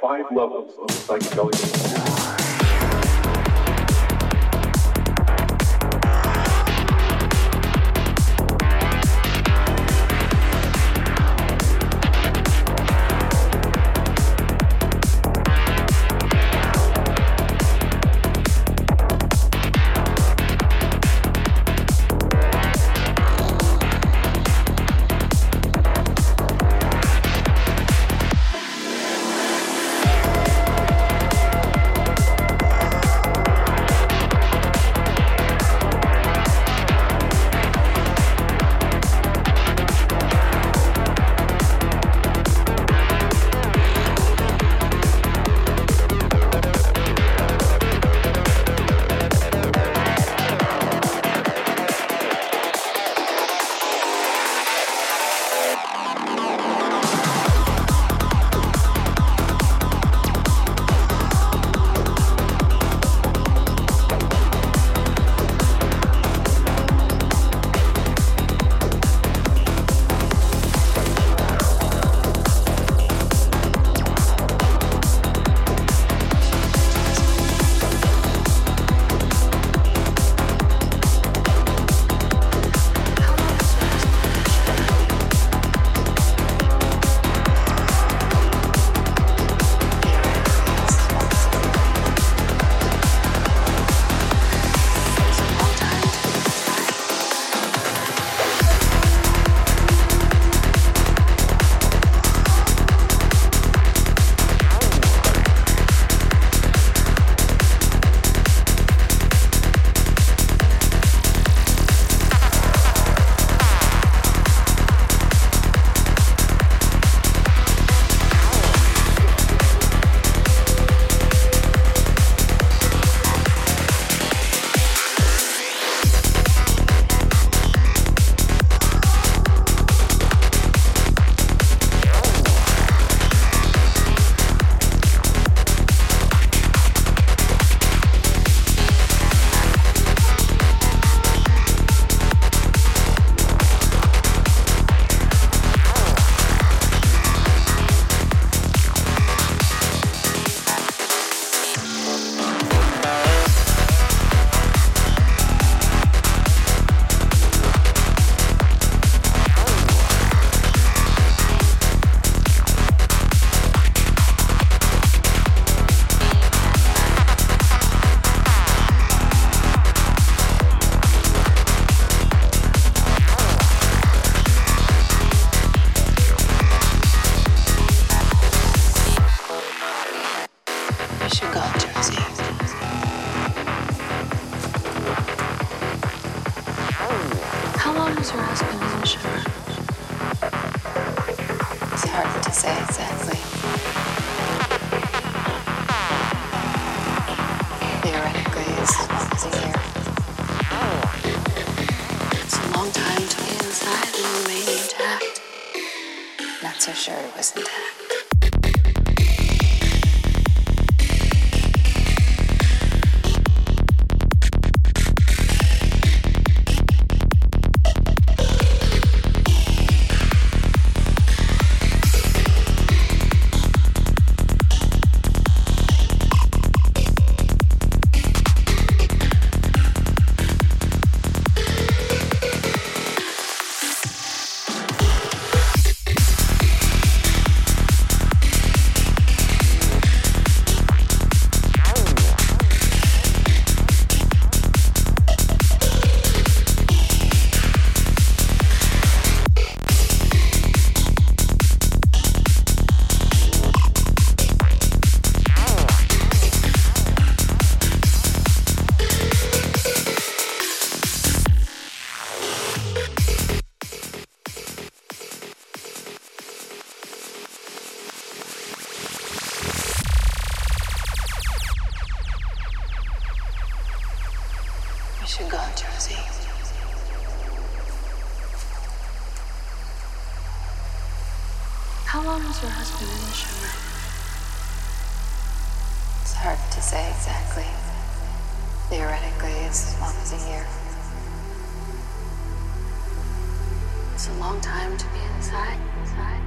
five levels of psychedelic. How long was your husband in the shamrock? It's hard to say exactly. Theoretically, it's as long as a year. It's a long time to be inside. Inside.